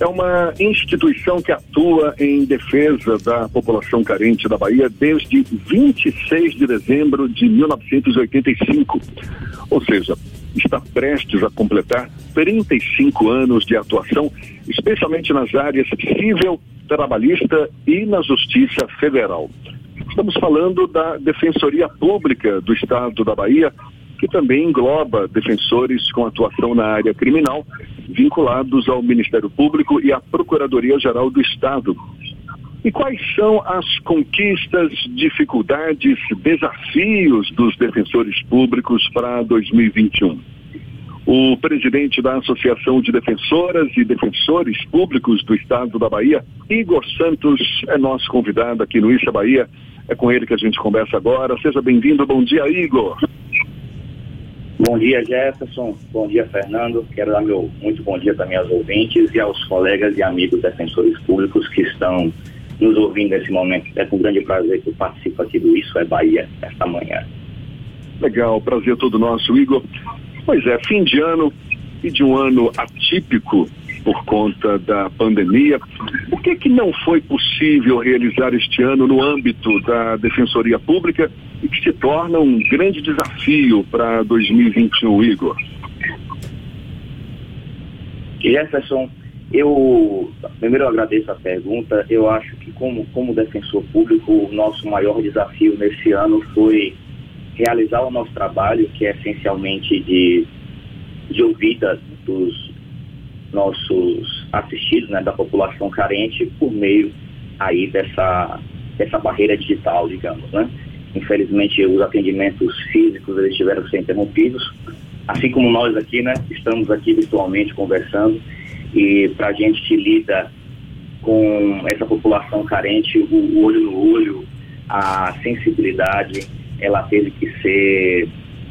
é uma instituição que atua em defesa da população carente da Bahia desde 26 de dezembro de 1985. Ou seja, está prestes a completar 35 anos de atuação, especialmente nas áreas civil, trabalhista e na Justiça Federal. Estamos falando da Defensoria Pública do Estado da Bahia, que também engloba defensores com atuação na área criminal, vinculados ao Ministério Público e à Procuradoria-Geral do Estado. E quais são as conquistas, dificuldades, desafios dos defensores públicos para 2021? O presidente da Associação de Defensoras e Defensores Públicos do Estado da Bahia, Igor Santos, é nosso convidado aqui no Issa Bahia. É com ele que a gente conversa agora. Seja bem-vindo. Bom dia, Igor. Bom dia, Jefferson. Bom dia, Fernando. Quero dar meu muito bom dia também aos ouvintes e aos colegas e amigos defensores públicos que estão nos ouvindo nesse momento. É com grande prazer que eu participo aqui do Isso é Bahia esta manhã. Legal, prazer todo nosso, Igor. Pois é, fim de ano e de um ano atípico por conta da pandemia. O que que não foi possível realizar este ano no âmbito da Defensoria Pública e que se torna um grande desafio para 2021, Igor? Jefferson, eu primeiro eu agradeço a pergunta. Eu acho que como, como defensor público, o nosso maior desafio nesse ano foi realizar o nosso trabalho, que é essencialmente de, de ouvida dos nossos assistidos, né, da população carente, por meio aí dessa, dessa barreira digital, digamos, né? Infelizmente, os atendimentos físicos eles tiveram que ser interrompidos, assim como nós aqui, né? Estamos aqui virtualmente conversando e para a gente que lida com essa população carente, o, olho no olho, a sensibilidade, ela teve que ser,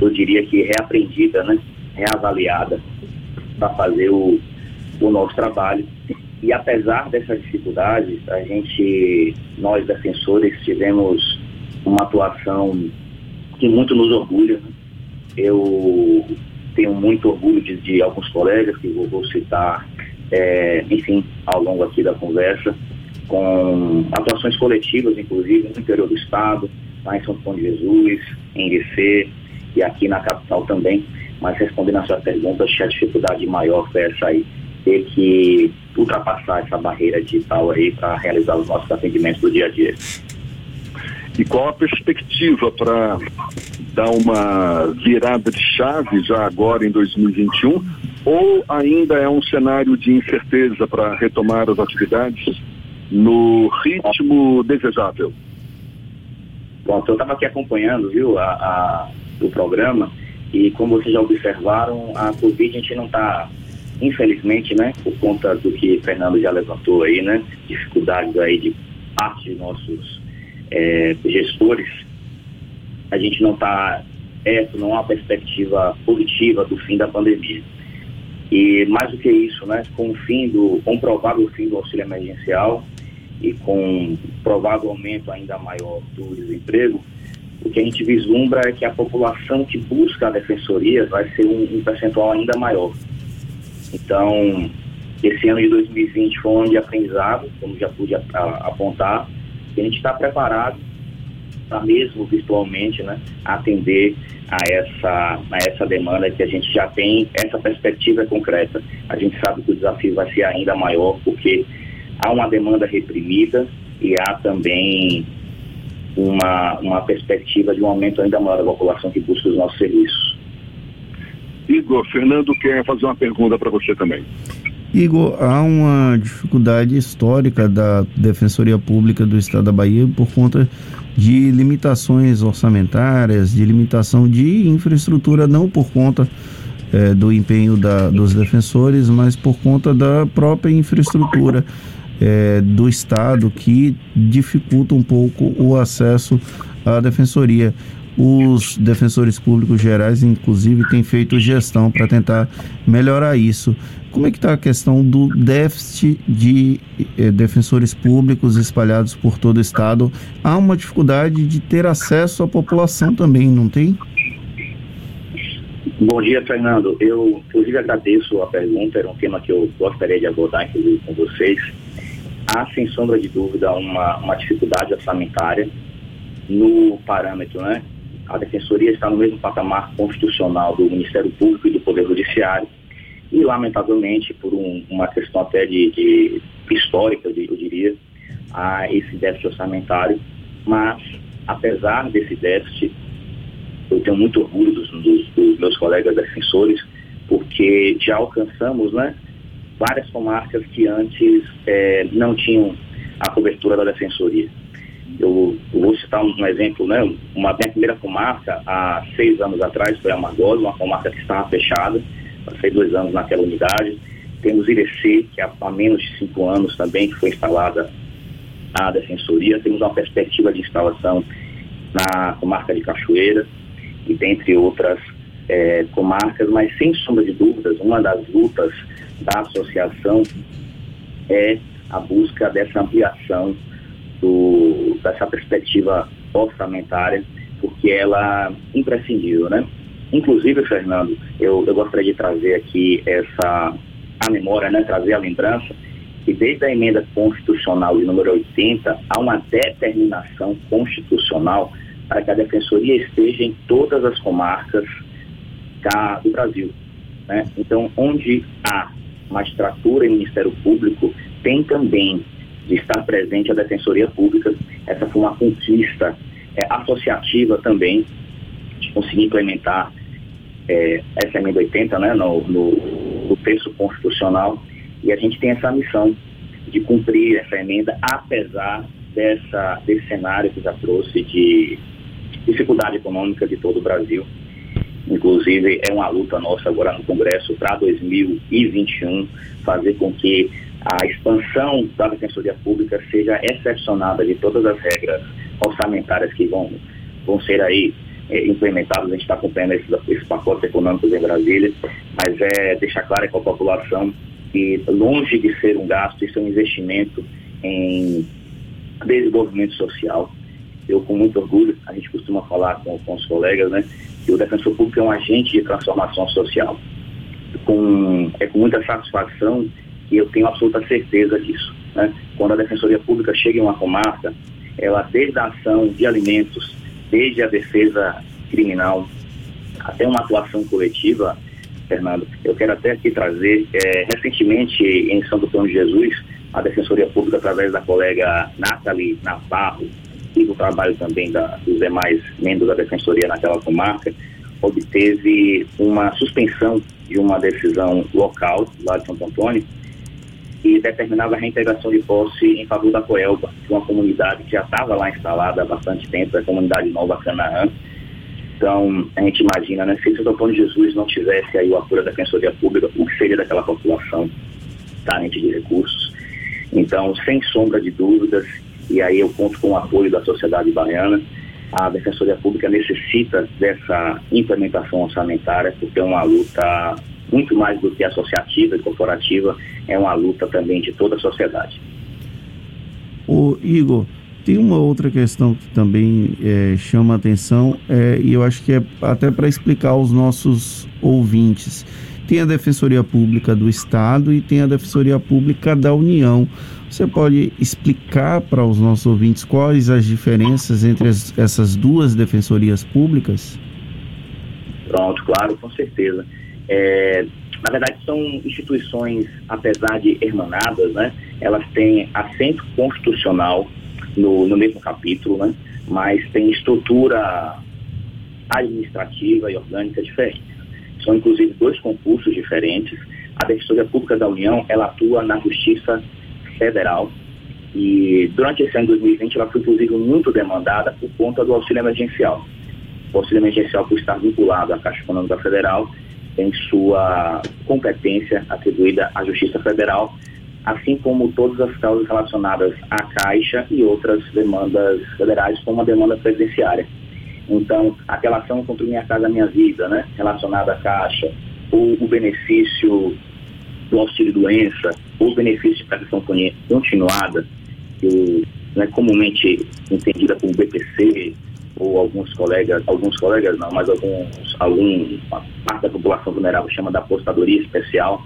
eu diria que reaprendida, né? Reavaliada para fazer o, o nosso trabalho. E apesar dessas dificuldades, a gente, nós defensores, tivemos uma atuação que muito nos orgulha. Eu tenho muito orgulho de, de alguns colegas que vou, vou citar, é, enfim, ao longo aqui da conversa, com atuações coletivas, inclusive, no interior do estado, lá em São Paulo de Jesus, em Recife e aqui na capital também. Mas respondendo a sua pergunta, acho que a dificuldade maior foi essa aí, ter que ultrapassar essa barreira digital aí para realizar os nossos atendimentos do dia a dia. E qual a perspectiva para dar uma virada de chave já agora em 2021? Ou ainda é um cenário de incerteza para retomar as atividades no ritmo desejável? Bom, eu estava aqui acompanhando, viu, a, a, o programa e como vocês já observaram, a Covid a gente não está, infelizmente, né, por conta do que Fernando já levantou aí, né, dificuldades aí de parte de nossos é, gestores, a gente não está perto, não há perspectiva positiva do fim da pandemia. E mais do que isso, né, com o fim do, com o provável fim do auxílio emergencial e com provável aumento ainda maior do desemprego, o que a gente vislumbra é que a população que busca a defensoria vai ser um, um percentual ainda maior. Então, esse ano de 2020 foi um ano de aprendizado, como já pude a, apontar, a gente está preparado para mesmo virtualmente né, atender a essa, a essa demanda que a gente já tem, essa perspectiva é concreta. A gente sabe que o desafio vai ser ainda maior, porque há uma demanda reprimida e há também uma, uma perspectiva de um aumento ainda maior da população que busca os nossos serviços. Igor, Fernando quer fazer uma pergunta para você também. Igor, há uma dificuldade histórica da Defensoria Pública do Estado da Bahia por conta de limitações orçamentárias, de limitação de infraestrutura, não por conta é, do empenho da, dos defensores, mas por conta da própria infraestrutura é, do Estado que dificulta um pouco o acesso à defensoria os defensores públicos gerais, inclusive, têm feito gestão para tentar melhorar isso. Como é que está a questão do déficit de eh, defensores públicos espalhados por todo o estado? Há uma dificuldade de ter acesso à população também, não tem? Bom dia, Fernando. Eu, inclusive, agradeço a pergunta. Era um tema que eu gostaria de abordar, inclusive, com vocês. Há, sem sombra de dúvida, uma, uma dificuldade orçamentária no parâmetro, né? A Defensoria está no mesmo patamar constitucional do Ministério Público e do Poder Judiciário. E, lamentavelmente, por um, uma questão até de, de histórica, eu diria, há esse déficit orçamentário. Mas, apesar desse déficit, eu tenho muito orgulho dos, dos, dos meus colegas defensores, porque já alcançamos né, várias comarcas que antes é, não tinham a cobertura da defensoria. Um, exemplo, né? Uma minha primeira comarca, há seis anos atrás, foi a Amargosa, uma comarca que estava fechada, passei dois anos naquela unidade. Temos Irecê, que há, há menos de cinco anos também, foi instalada a defensoria. Temos uma perspectiva de instalação na comarca de Cachoeira e dentre outras é, comarcas, mas sem sombra de dúvidas, uma das lutas da associação é a busca dessa ampliação do, dessa perspectiva orçamentária, porque ela é imprescindível, né? Inclusive, Fernando, eu, eu gostaria de trazer aqui essa a memória, né, trazer a lembrança que desde a emenda constitucional de número 80 há uma determinação constitucional para que a defensoria esteja em todas as comarcas da, do Brasil. Né? Então, onde há magistratura e Ministério Público, tem também de estar presente a defensoria pública. Essa foi uma conquista é, associativa também, de conseguir implementar é, essa emenda 80 né, no, no, no texto constitucional. E a gente tem essa missão de cumprir essa emenda, apesar dessa, desse cenário que já trouxe de dificuldade econômica de todo o Brasil. Inclusive, é uma luta nossa agora no Congresso para 2021 fazer com que a expansão da Defensoria Pública seja excepcionada de todas as regras orçamentárias que vão, vão ser aí é, implementadas. A gente está acompanhando esses, esses pacotes econômicos em Brasília, mas é deixar claro com a população que, longe de ser um gasto, isso é um investimento em desenvolvimento social eu com muito orgulho, a gente costuma falar com, com os colegas, né, que o defensor público é um agente de transformação social. Com, é com muita satisfação que eu tenho absoluta certeza disso. Né? Quando a Defensoria Pública chega em uma comarca, ela desde a ação de alimentos, desde a defesa criminal, até uma atuação coletiva, Fernando, eu quero até aqui trazer, é, recentemente em São Antônio de Jesus, a Defensoria Pública, através da colega Nathalie Navarro, e do trabalho também da, dos demais membros da Defensoria naquela comarca, obteve uma suspensão de uma decisão local lá de Santo Antônio que determinava a reintegração de posse em favor da Coelba, uma comunidade que já estava lá instalada há bastante tempo, a comunidade Nova Canaã. Então, a gente imagina, né, se Santo Antônio Jesus não tivesse aí o apoio da Defensoria Pública, o que seria daquela população carente de recursos? Então, sem sombra de dúvidas, e aí eu conto com o apoio da sociedade baiana. A Defensoria Pública necessita dessa implementação orçamentária, porque é uma luta muito mais do que associativa e corporativa, é uma luta também de toda a sociedade. O Igor, tem uma outra questão que também é, chama a atenção, é, e eu acho que é até para explicar aos nossos ouvintes. Tem a Defensoria Pública do Estado e tem a Defensoria Pública da União. Você pode explicar para os nossos ouvintes quais as diferenças entre as, essas duas defensorias públicas? Pronto, claro, com certeza. É, na verdade, são instituições, apesar de hermanadas, né, elas têm assento constitucional no, no mesmo capítulo, né, mas têm estrutura administrativa e orgânica diferente. São, inclusive, dois concursos diferentes. A Defensoria Pública da União, ela atua na Justiça federal. E durante esse ano de 2020 ela foi inclusive muito demandada por conta do auxílio emergencial. O auxílio emergencial, por estar vinculado à Caixa Econômica Federal, tem sua competência atribuída à Justiça Federal, assim como todas as causas relacionadas à Caixa e outras demandas federais, como a demanda presidenciária. Então, a relação contra Minha Casa Minha Vida, né, relacionada à Caixa, ou o benefício do auxílio-doença, ou benefício de proteção continuada, que é comumente entendida como BPC, ou alguns colegas, alguns colegas não, mas alguns, algum, parte da população vulnerável chama da apostadoria especial,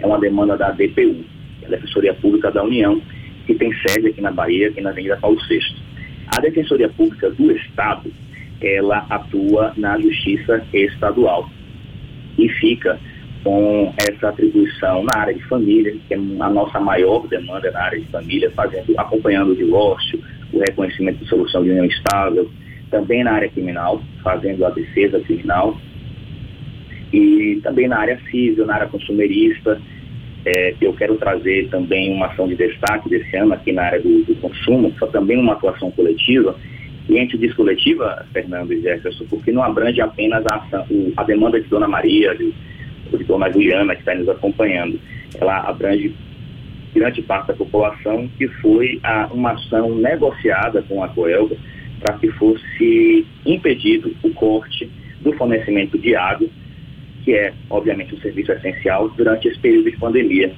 é uma demanda da DPU, é a Defensoria Pública da União, que tem sede aqui na Bahia, aqui na Avenida Paulo VI. A Defensoria Pública do Estado, ela atua na Justiça Estadual e fica com essa atribuição na área de família, que é a nossa maior demanda na área de família, fazendo, acompanhando o divórcio, o reconhecimento de solução de união estável, também na área criminal, fazendo a defesa criminal, e também na área civil, na área consumerista. É, eu quero trazer também uma ação de destaque desse ano aqui na área do, do consumo, só também uma atuação coletiva. E a gente diz coletiva, Fernando e Jefferson, porque não abrange apenas a, ação, a demanda de Dona Maria, de, de Dona Juliana, que está nos acompanhando. Ela abrange grande parte da população, que foi a, uma ação negociada com a Coelga para que fosse impedido o corte do fornecimento de água, que é, obviamente, um serviço essencial durante esse período de pandemia.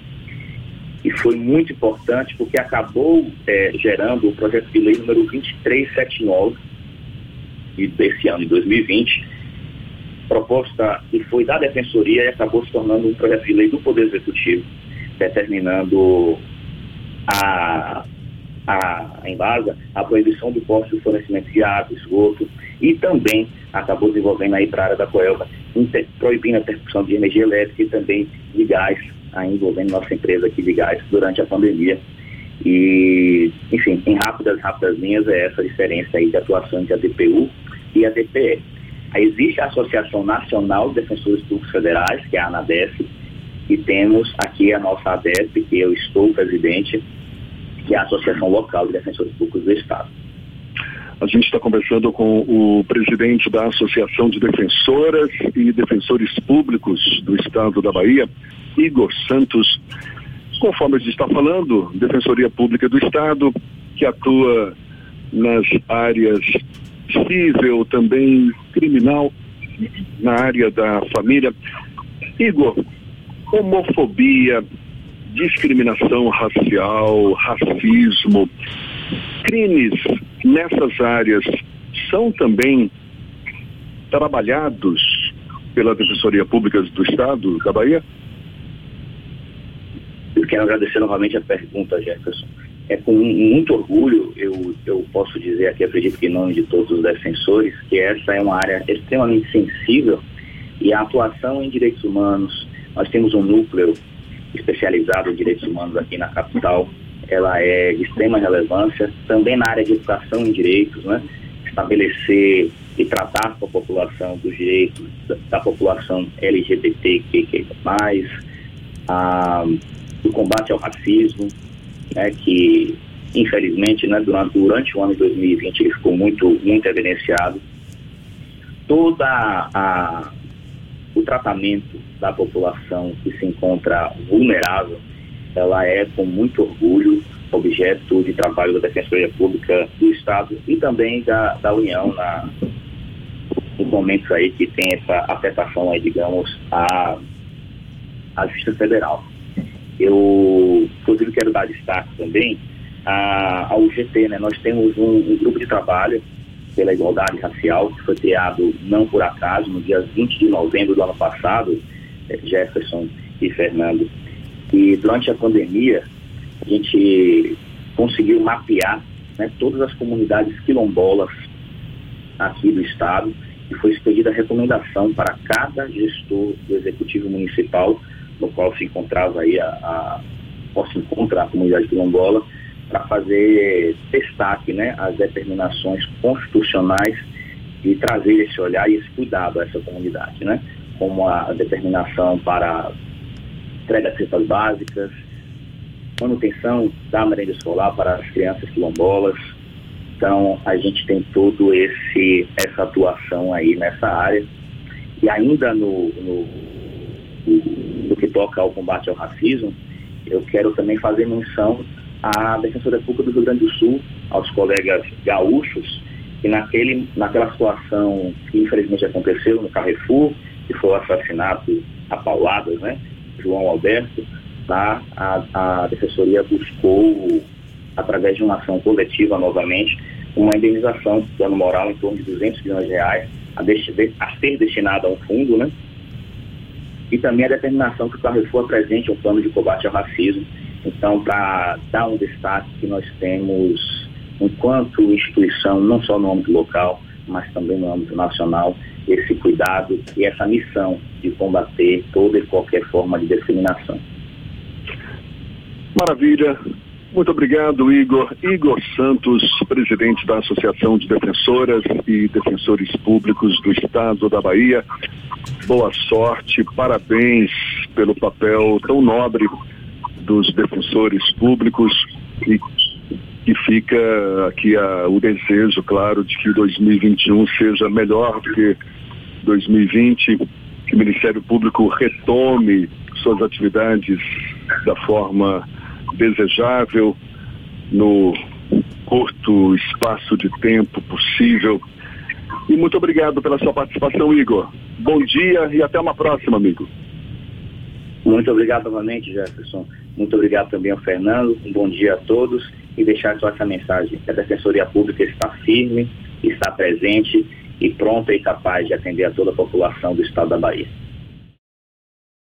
E foi muito importante porque acabou é, gerando o projeto de lei número 2379 desse ano, de 2020, proposta que foi da Defensoria e acabou se tornando um projeto de lei do Poder Executivo, determinando a a, base a proibição do corte do fornecimento de água, esgoto, e também acabou desenvolvendo aí para a área da Coelga, proibindo a interrupção de energia elétrica e também de gás, aí envolvendo nossa empresa aqui de gás durante a pandemia. E, enfim, em rápidas, rápidas linhas é essa a diferença aí de atuação entre a DPU e a DPE. Aí existe a Associação Nacional de Defensores Públicos Federais, que é a ANADEF, e temos aqui a nossa ADEP, que eu estou presidente, que é a Associação Local de Defensores Públicos do Estado. A gente está conversando com o presidente da Associação de Defensoras e Defensores Públicos do Estado da Bahia, Igor Santos. Conforme a gente está falando, Defensoria Pública do Estado, que atua nas áreas civil, também criminal, na área da família. Igor, homofobia, discriminação racial, racismo, crimes nessas áreas são também trabalhados pela Defensoria Pública do Estado da Bahia? Eu quero agradecer novamente a pergunta, Jefferson. É com muito orgulho eu, eu posso dizer aqui, acredito que em nome de todos os defensores, que essa é uma área extremamente sensível e a atuação em direitos humanos, nós temos um núcleo especializado em direitos humanos aqui na capital, ela é de extrema relevância, também na área de educação em direitos, né? estabelecer e tratar com a população dos direitos da, da população LGBTQ+, a, o combate ao racismo, né, que infelizmente né, durante, durante o ano de 2020 ele ficou muito, muito evidenciado. Toda a, tratamento da população que se encontra vulnerável, ela é com muito orgulho objeto de trabalho da Defensoria Pública do Estado e também da, da União na, nos momentos aí que tem essa afetação aí, digamos, à, à Justiça Federal. Eu, inclusive, quero dar destaque também ao GT, né? Nós temos um, um grupo de trabalho pela igualdade racial, que foi criado não por acaso, no dia 20 de novembro do ano passado, eh, Jefferson e Fernando. E durante a pandemia, a gente conseguiu mapear né, todas as comunidades quilombolas aqui do estado e foi expedida recomendação para cada gestor do executivo municipal, no qual se encontrava aí a, a se encontra a comunidade quilombola, para fazer destaque né, as determinações constitucionais e trazer esse olhar e esse cuidado a essa comunidade, né? como a determinação para entrega de cestas básicas, manutenção da merenda escolar para as crianças quilombolas. Então, a gente tem todo esse essa atuação aí nessa área. E ainda no, no, no que toca ao combate ao racismo, eu quero também fazer menção à Defensoria Pública do Rio Grande do Sul, aos colegas gaúchos, que naquele, naquela situação que infelizmente aconteceu no Carrefour, que foi o assassinato a pauladas, né? João Alberto, lá a, a Defensoria buscou, através de uma ação coletiva novamente, uma indenização, plano moral em torno de 200 milhões de reais, a, a ser destinada a um fundo, né? E também a determinação que o Carrefour apresente um plano de combate ao racismo. Então, para dar um destaque que nós temos, enquanto instituição, não só no âmbito local, mas também no âmbito nacional, esse cuidado e essa missão de combater toda e qualquer forma de discriminação. Maravilha. Muito obrigado, Igor. Igor Santos, presidente da Associação de Defensoras e Defensores Públicos do Estado da Bahia. Boa sorte, parabéns pelo papel tão nobre dos defensores públicos e que fica aqui a, o desejo, claro, de que 2021 seja melhor do que 2020, que o Ministério Público retome suas atividades da forma desejável, no curto espaço de tempo possível. E muito obrigado pela sua participação, Igor. Bom dia e até uma próxima, amigo. Muito obrigado novamente, Jefferson. Muito obrigado também ao Fernando. Um bom dia a todos e deixar só essa mensagem. A Defensoria Pública está firme, está presente e pronta e capaz de atender a toda a população do estado da Bahia.